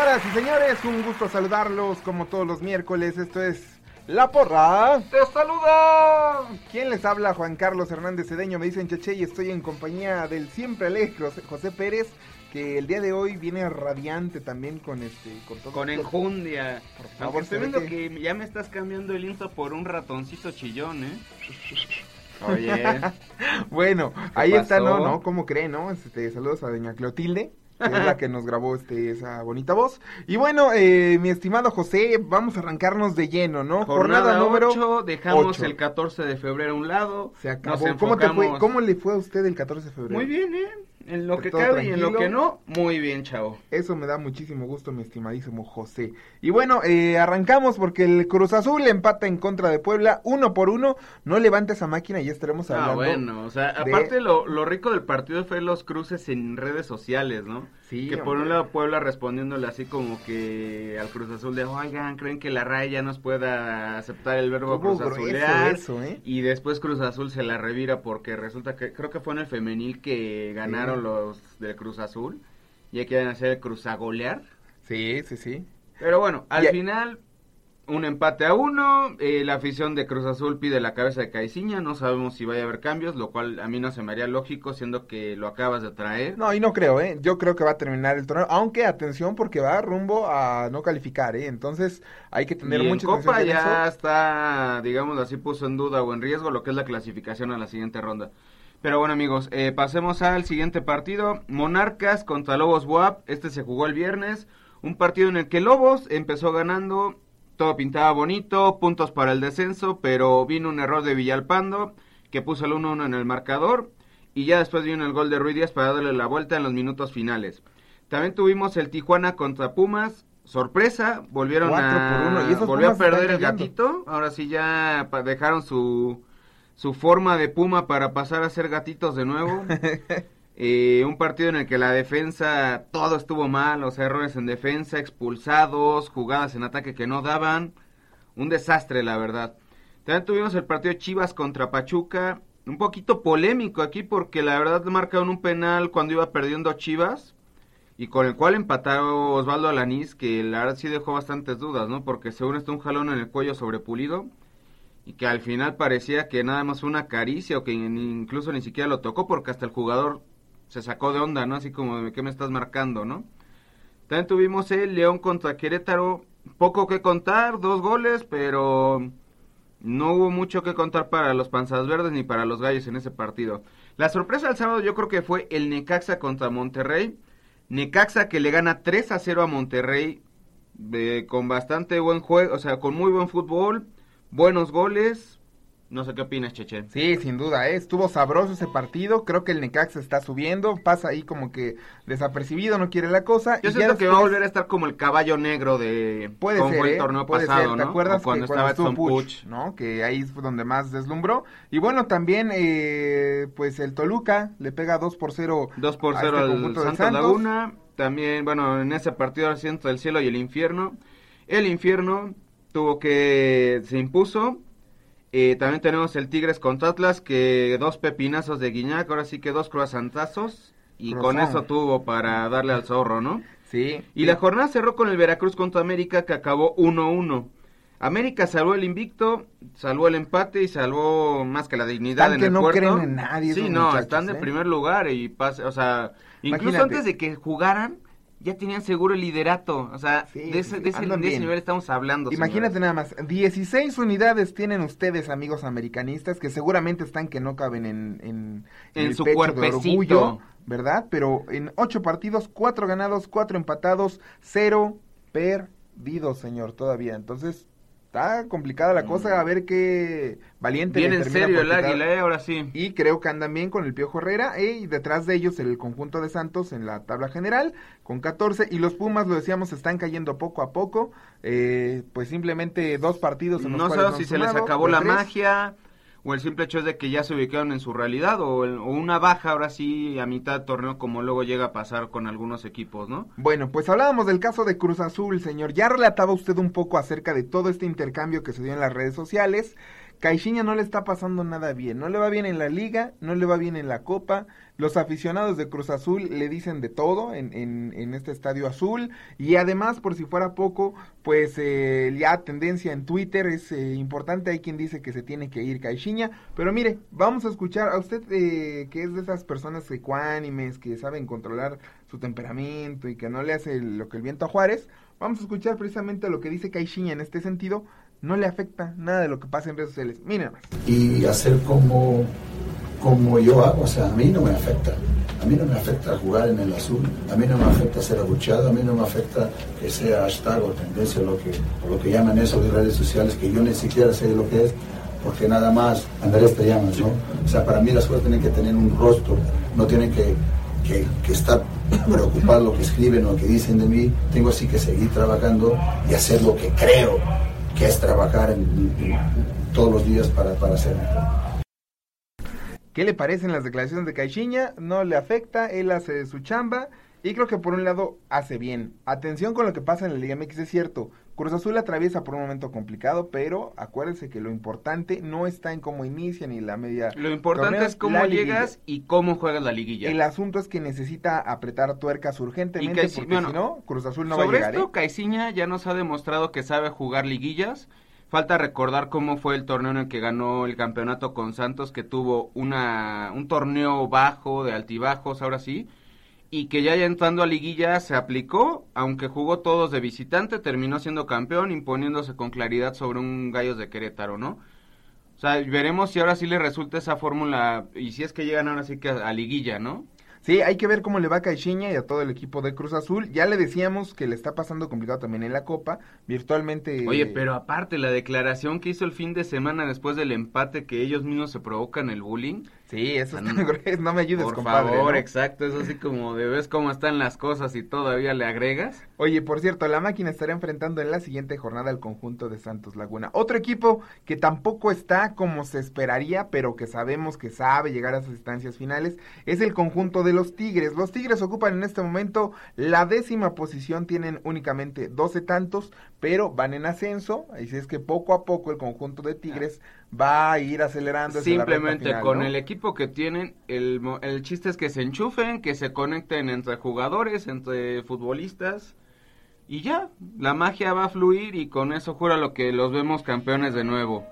Señoras y señores, un gusto saludarlos como todos los miércoles. Esto es La Porra. ¡Te saluda! ¿Quién les habla? Juan Carlos Hernández Cedeño. Me dicen Cheche y estoy en compañía del siempre alegre José- Pérez, que el día de hoy viene radiante también con este... Con, todo- Con enjundia. Por favor, estoy viendo que- que... ya me estás cambiando el insto por un ratoncito chillón, ¿eh? Oye. Bueno, ¿Qué ahí está, ¿no? ¿no? ¿Cómo creen, no? Este, saludos a doña Clotilde. Que es la que nos grabó este, esa bonita voz. Y bueno, eh, mi estimado José, vamos a arrancarnos de lleno, ¿no? Jornada, número 8, dejamos el 14 de febrero a un lado. Se acabó. ¿Cómo, te fue, ¿Cómo le fue a usted el 14 de febrero? Muy bien, ¿eh? En lo que cabe y en lo que no, muy bien, chavo. Eso me da muchísimo gusto, mi estimadísimo José. Y bueno, eh, arrancamos porque el Cruz Azul empata en contra de Puebla, uno por uno. No levante esa máquina y ya estaremos Ah, hablando. bueno, o sea, de- aparte lo, lo rico del partido fue los cruces en redes sociales, ¿no? Sí, que por un lado Puebla respondiéndole así como que al Cruz Azul de, oigan, ¿creen que la RAE ya nos pueda aceptar el verbo Cruz Azulear? eso, ¿eh? Y después Cruz Azul se la revira porque resulta que, creo que fue en el femenil que ganaron Sí. los del Cruz Azul. Ya quieren hacer el Cruz Agolear. Sí, sí, sí. Pero bueno, al final, un empate a uno. eh, la afición de Cruz Azul pide la cabeza de Caiciña. No sabemos si vaya a haber cambios, lo cual a mí no se me haría lógico, siendo que lo acabas de traer. No, y no creo, ¿eh? Yo creo que va a terminar el torneo, aunque atención porque va rumbo a no calificar, ¿eh? Entonces hay que tener y en mucha Copa en ya eso. está, digamos así, puso en duda o en riesgo lo que es la clasificación a la siguiente ronda. Pero bueno, amigos, eh, pasemos al siguiente partido. Monarcas contra Lobos WAP. Este se jugó el viernes. Un partido en el que Lobos empezó ganando. Todo pintaba bonito, puntos para el descenso, pero vino un error de Villalpando que puso el 1-1 en el marcador. Y ya después vino el gol de Ruiz Díaz para darle la vuelta en los minutos finales. También tuvimos el Tijuana contra Pumas. Sorpresa, volvieron a, por uno, y volvió a perder el gatito. Ahora sí ya dejaron su, su forma de puma para pasar a ser gatitos de nuevo. Eh, un partido en el que la defensa todo estuvo mal, o sea, errores en defensa, expulsados, jugadas en ataque que no daban. Un desastre, la verdad. También tuvimos el partido Chivas contra Pachuca. Un poquito polémico aquí porque la verdad marcaron un penal cuando iba perdiendo Chivas. Y con el cual empataron Osvaldo Alanís, que la verdad sí dejó bastantes dudas, ¿no? Porque según está un jalón en el cuello sobre Pulido. Y que al final parecía que nada más fue una caricia o que incluso ni siquiera lo tocó porque hasta el jugador se sacó de onda, ¿no? Así como qué me estás marcando, ¿no? También tuvimos el León contra Querétaro. Poco que contar, dos goles, pero no hubo mucho que contar para los panzas verdes ni para los gallos en ese partido. La sorpresa del sábado yo creo que fue el Necaxa contra Monterrey. Necaxa que le gana 3 a 0 a Monterrey eh, con bastante buen juego, o sea, con muy buen fútbol, buenos goles. No sé qué opinas, Cheche. Sí, sin duda, ¿eh? estuvo sabroso ese partido. Creo que el Necaxa está subiendo, pasa ahí como que desapercibido, no quiere la cosa. Yo y siento que va a volver a estar como el caballo negro de Puede cómo ser, el ¿eh? torneo Puede pasado, ser. ¿Te ¿no? acuerdas cuando que estaba Edson Puch, Puch. ¿no? Que ahí fue donde más deslumbró. Y bueno, también, eh, pues el Toluca le pega 2 por 0 2 por a 0 este al Santos. Laguna. También, bueno, en ese partido siento el cielo y el infierno. El infierno tuvo que se impuso. Eh, también tenemos el Tigres contra Atlas, que dos pepinazos de Guiñac, ahora sí que dos croissantazos. Y con eso tuvo para darle al zorro, ¿no? Sí. Y la jornada cerró con el Veracruz contra América, que acabó 1-1. América salvó el invicto, salvó el empate y salvó más que la dignidad en que el no puerto. creen en nadie Sí, no, están de ¿eh? primer lugar y pasa, o sea, incluso Imagínate. antes de que jugaran ya tenían seguro el liderato, o sea, Sí, de ese, sí, de ese- de ese nivel estamos hablando. Imagínate señores. nada más, 16 unidades tienen ustedes, amigos americanistas, que seguramente están que no caben en, en, En el su pecho de orgullo, ¿verdad? Pero en 8 partidos, 4 ganados, 4 empatados, 0 perdidos, señor, todavía. Entonces, está complicada la cosa, a ver qué valiente Bien en serio el águila, eh, ahora sí. Y creo que andan bien con el Piojo Herrera. eh, y detrás de ellos el conjunto de Santos en la tabla general con 14. Y los Pumas, lo decíamos, están cayendo poco a poco. eh, pues simplemente dos partidos en los No han si se les acabó la tres. magia o el simple hecho es de que ya se ubicaron en su realidad o, el- o una baja ahora sí a mitad de torneo como luego llega a pasar con algunos equipos, ¿no? Bueno, pues hablábamos del caso de Cruz Azul, señor. Ya relataba usted un poco acerca de todo este intercambio que se dio en las redes sociales. Caixinha no le está pasando nada bien. No le va bien en la liga, no le va bien en la copa. Los aficionados de Cruz Azul le dicen de todo en, en, este estadio azul. Y además, por si fuera poco, pues eh, ya tendencia en Twitter es eh, importante. Hay quien dice que se tiene que ir Caixinha. Pero mire, vamos a escuchar a usted eh, que es de esas personas ecuánimes que saben controlar su temperamento y que no le hace lo que el viento a Juárez. Vamos a escuchar precisamente lo que dice Caixinha en este sentido. No le afecta nada de lo que pasa en redes sociales. Nomás. y hacer como, como yo hago. O sea, a mí no me afecta. A mí no me afecta jugar en el azul, a mí no me afecta ser abucheado, a mí no me afecta que sea hashtag o tendencia o lo que, o lo que llaman eso de redes sociales, que yo ni siquiera sé lo que es, porque nada más Andrés te llamas, ¿no? O sea, para mí las cosas tienen que tener un rostro, no tienen que, que, que estar preocupados lo que escriben o lo que dicen de mí, tengo así que seguir trabajando y hacer lo que creo que es trabajar en- todos los días para, para mejor. ¿Qué le parecen las declaraciones de Caixinha? No le afecta, él hace su chamba y creo que por un lado hace bien. Atención con lo que pasa en la Liga MX, es cierto. Cruz Azul atraviesa por un momento complicado, pero acuérdense que lo importante no está en cómo inicia ni la media. Lo importante torneo, es cómo llegas liguilla. y cómo juegas la liguilla. El asunto es que necesita apretar tuercas urgentemente Y porque bueno, si no, Cruz Azul no va a Sobre llegar. esto, ¿eh? Caiciña ya nos ha demostrado que sabe jugar liguillas. Falta recordar cómo fue el torneo en el que ganó el campeonato con Santos, que tuvo una, un torneo bajo, de altibajos, ahora sí, y que ya, ya entrando a liguilla se aplicó, aunque jugó todos de visitante, terminó siendo campeón, imponiéndose con claridad sobre un Gallos de Querétaro, ¿no? O sea, veremos si ahora sí le resulta esa fórmula, y si es que llegan ahora sí que a, a liguilla, ¿no? Sí, hay que ver cómo le va a Caixinha y a todo el equipo de Cruz Azul. Ya le decíamos que le está pasando complicado también en la Copa. Virtualmente. Oye, pero aparte, la declaración que hizo el fin de semana después del empate que ellos mismos se provocan el bullying. Sí, eso Ah, está no. No me ayudes, Por compadre. favor, ¿no? exacto, es así como de ves cómo están las cosas y todavía le agregas. Oye, por cierto, la máquina estará enfrentando en la siguiente jornada al conjunto de Santos Laguna. Otro equipo que tampoco está como se esperaría, pero que sabemos que sabe llegar a sus instancias finales, es el conjunto de los Tigres. Los Tigres ocupan en este momento la décima posición, tienen únicamente 12 tantos, pero van en ascenso, así es que poco a poco el conjunto de Tigres va a ir acelerando. hacia la recta Simplemente final, con ¿no? el equipo que tienen, el, mo- el chiste es que se enchufen, que se conecten entre jugadores, entre futbolistas. Y ya, la magia va a fluir y con eso jura lo que los vemos campeones de nuevo.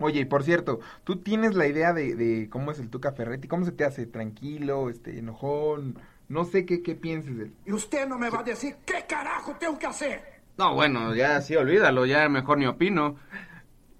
Oye, y por cierto, ¿tú tienes la idea de, de cómo es el Tuca Ferretti? ¿Cómo se te hace? ¿Tranquilo? este ¿Enojón? No sé qué, qué pienses de él. Y usted no me va a decir qué carajo tengo que hacer. No, bueno, ya sí, olvídalo, ya mejor ni opino.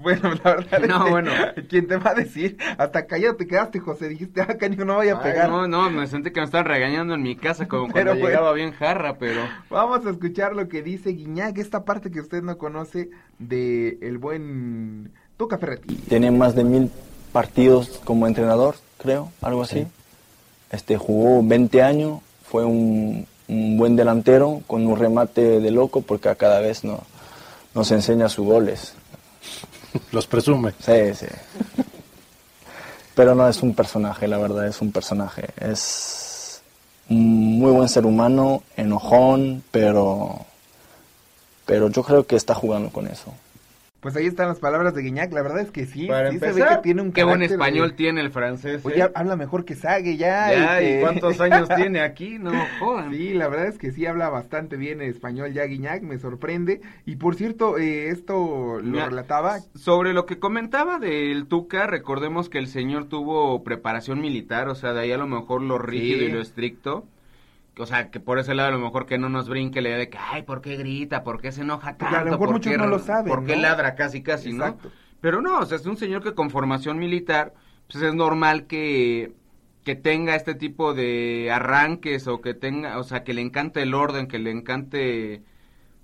Bueno, la verdad No, es que, bueno. ¿quién te va a decir? Hasta callado te quedaste, José. Dijiste, ah, canijo, no vaya a Ay, pegar. no, no, me sentí que me estaban regañando en mi casa como Pero cuando bueno. llegaba bien jarra, pero... Vamos a escuchar lo que dice Guiñac, esta parte que usted no conoce de el buen Tuca Ferretti. Tiene más de mil partidos como entrenador, creo, algo así. Este jugó 20 años, fue un, un buen delantero con un remate de loco porque a cada vez no, nos enseña sus goles. Los presume. Sí, sí. Pero no es un personaje, la verdad, es un personaje. Es un muy buen ser humano, enojón, pero, pero yo creo que está jugando con eso. Pues ahí están las palabras de Guiñac, la verdad es que sí, Para sí se ve que tiene un qué buen de- español tiene el francés. Oye, ¿eh? habla mejor que Sague ya. Ya, ¿y este- cuántos años tiene aquí? No jodan. Sí, la verdad es que sí habla bastante bien español ya Guiñac, me sorprende. Y por cierto, eh, esto lo relataba Sobre lo que comentaba del Tuca, recordemos que el señor tuvo preparación militar, o sea, de ahí a lo mejor lo rígido Sí. y lo estricto. O sea, que por ese lado a lo mejor que no nos brinque la idea de que, ay, ¿por qué grita? ¿Por qué se enoja tanto? Porque a lo mejor ¿Por muchos qué no lo saben, ¿Por qué ¿no? ladra casi, casi, Exacto. no? Pero no, o sea, es un señor que con formación militar, pues es normal que, que tenga este tipo de arranques o que tenga, o sea, que le encante el orden, que le encante,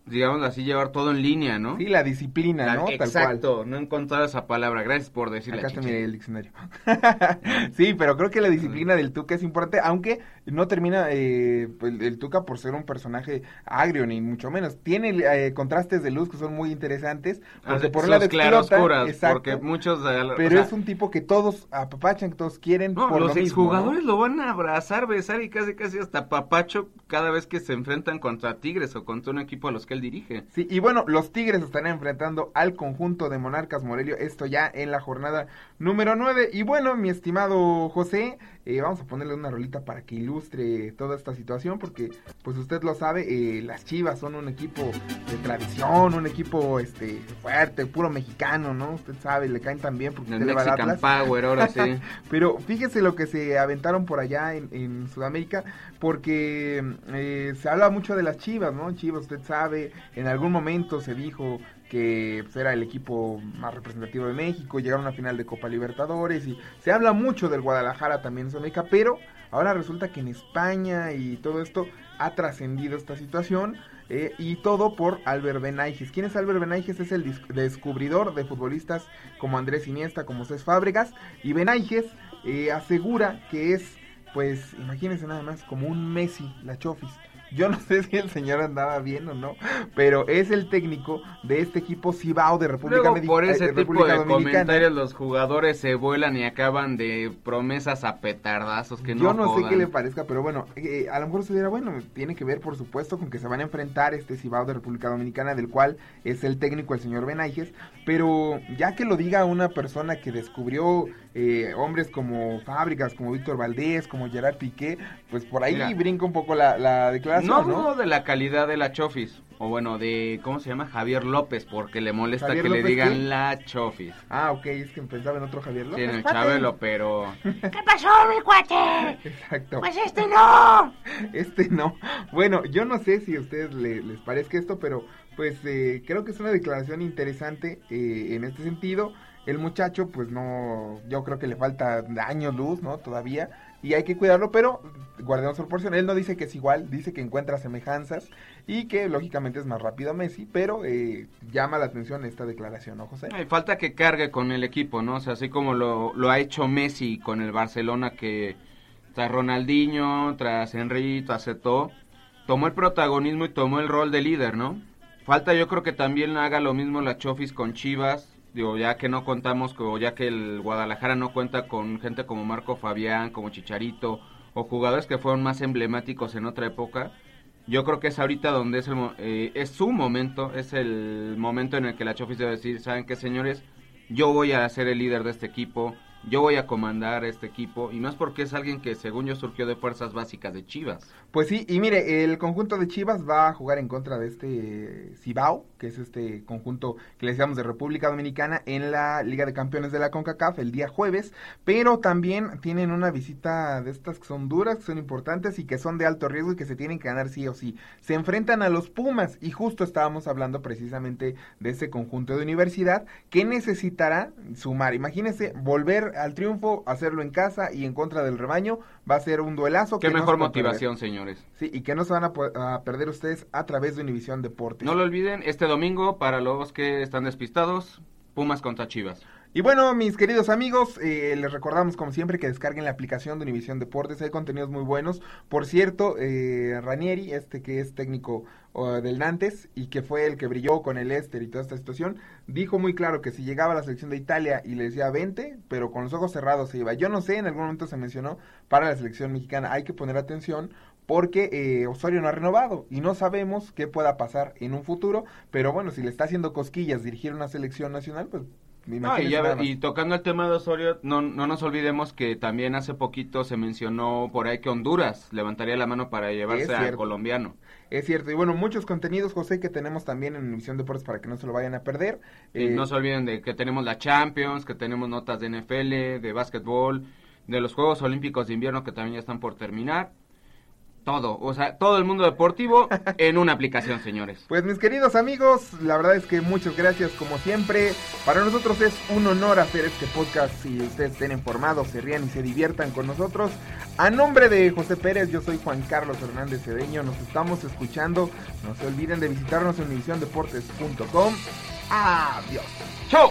digamos así, llevar todo en línea, ¿no? Sí, la disciplina, La- ¿no? Tal cual. Exacto, no he encontrado esa palabra. Gracias por decirla. Acá miré el diccionario. sí, pero creo que la disciplina del Tuca es importante, aunque no termina eh, pues, el Tuca por ser un personaje agrio, ni mucho menos. Tiene eh, contrastes de luz que son muy interesantes, porque Ah, por sus lado explota, claroscuras, exacto, porque muchos... eh, o pero sea, es un tipo que todos apapachan, que todos quieren no, por los lo lo van a abrazar, besar y casi casi hasta papacho cada vez que se enfrentan contra Tigres o contra un equipo a los que él dirige. Sí, y bueno, los Tigres estarán enfrentando al conjunto de Monarcas Morelia, esto ya en la jornada número 9. Y bueno, mi estimado José, eh, vamos a ponerle una rolita para que ilustre toda esta situación, porque pues usted lo sabe, eh, las Chivas son un equipo de tradición, un equipo este fuerte, puro mexicano, ¿no? Usted sabe, le caen tan bien porque El usted le va Mexican Atlas. Power, ahora sí. Pero fíjese lo que se aventaron por allá en, en Sudamérica, porque eh, se habla mucho de las Chivas, ¿no? Chivas, usted sabe, en algún momento se dijo que pues, era el equipo más representativo de México, llegaron a una final de Copa Libertadores y se habla mucho del Guadalajara también Pero ahora resulta que en España y todo esto ha trascendido esta situación. eh, y todo por Albert Benaiges. ¿Quién es Albert Benaiges? Es el descubridor de futbolistas como Andrés Iniesta, como Cés Fábregas. Y Benaiges eh, asegura que es, pues, imagínense nada más, como un Messi, la Chofis. Yo no sé si el señor andaba bien o no, pero es el técnico de este equipo Cibao de República, Luego Medi- por eh, ese tipo República de Dominicana. comentarios los jugadores se vuelan y acaban de promesas a petardazos que no Yo no sé qué le parezca, pero bueno, eh, a lo mejor se dirá, bueno, tiene que ver, por supuesto, con que se van a enfrentar este Cibao de República Dominicana, del cual es el técnico el señor Benaiges, pero ya que lo diga una persona que descubrió eh, hombres como Fábricas, como Víctor Valdés, como Gerard Piqué, pues por ahí Mira. brinca un poco la, la declaración, No ¿no? de la calidad de la Chofis. O bueno, de, ¿cómo se llama? Javier López, porque le molesta ¿Javier que le digan qué? la Chofis. Ah, ok, es que pensaba en otro Javier Sí, López. en el. Chabelo, pero... ¿Qué pasó, mi cuate? Exacto. Pues este no. Este no. Bueno, yo no sé si a ustedes le- les parezca esto, pero pues eh, creo que es una declaración interesante eh, en este sentido. El muchacho, pues no, yo creo que le falta años luz, ¿no? Todavía. Y hay que cuidarlo, pero guardemos proporción. Él no dice que es igual, dice que encuentra semejanzas y que lógicamente es más rápido Messi, pero eh, llama la atención esta declaración, ¿no, José? Falta que cargue con el equipo, ¿no? O sea, así como lo, lo ha hecho Messi con el Barcelona, que tras Ronaldinho, tras Henry, tras Eto'o, tomó el protagonismo y tomó el rol de líder, ¿no? Falta yo creo que también haga lo mismo la Chofis con Chivas, digo, ya que no contamos, o ya que el Guadalajara no cuenta con gente como Marco Fabián, como Chicharito, o jugadores que fueron más emblemáticos en otra época, yo creo que es ahorita donde es, el, eh, es su momento, es el momento en el que la Chofis debe decir, ¿saben qué, señores? Yo voy a ser el líder de este equipo, yo voy a comandar este equipo y es porque es alguien que según yo surgió de fuerzas básicas de Chivas. Pues sí, y mire, el conjunto de Chivas va a jugar en contra de este Cibao, que es este conjunto que le decíamos de República Dominicana en la Liga de Campeones de la CONCACAF el día jueves, pero también tienen una visita de estas que son duras, que son importantes y que son de alto riesgo y que se tienen que ganar sí o sí. Se enfrentan a los Pumas y justo estábamos hablando precisamente de ese conjunto de universidad que necesitará sumar. Imagínense volver al triunfo, hacerlo en casa y en contra del rebaño, va a ser un duelazo. Qué que mejor motivación, señores. Sí, y que no se van a perder ustedes a través de Univisión Deportes. No lo olviden, este domingo, para los que están despistados, Pumas contra Chivas. Y bueno, mis queridos amigos, eh, les recordamos como siempre que descarguen la aplicación de Univisión Deportes, hay contenidos muy buenos. Por cierto, eh, Ranieri, este que es técnico del Nantes y que fue el que brilló con el Esther y toda esta situación, dijo muy claro que si llegaba a la selección de Italia y le decía 20, pero con los ojos cerrados se iba. Yo no sé, en algún momento se mencionó para la selección mexicana, hay que poner atención porque eh, Osorio no ha renovado y no sabemos qué pueda pasar en un futuro, pero bueno, si le está haciendo cosquillas dirigir una selección nacional, pues No, y, ya- y tocando el tema de Osorio, no, no nos olvidemos que también hace poquito se mencionó por ahí que Honduras levantaría la mano para llevarse al colombiano. Es cierto, y bueno, muchos contenidos, José, que tenemos también en Univisión Deportes para que no se lo vayan a perder. Y Eh, no se olviden de que tenemos la Champions, que tenemos notas de NFL, de básquetbol, de los Juegos Olímpicos de Invierno que también ya están por terminar. Todo, o sea, todo el mundo deportivo en una aplicación, señores. Pues mis queridos amigos, la verdad es que muchas gracias como siempre. Para nosotros es un honor hacer este podcast si ustedes estén informados, se rían y se diviertan con nosotros. A nombre de José Pérez, yo soy Juan Carlos Hernández Cedeño, nos estamos escuchando. No se olviden de visitarnos en univisiondeportes.com. Adiós. ¡Chau!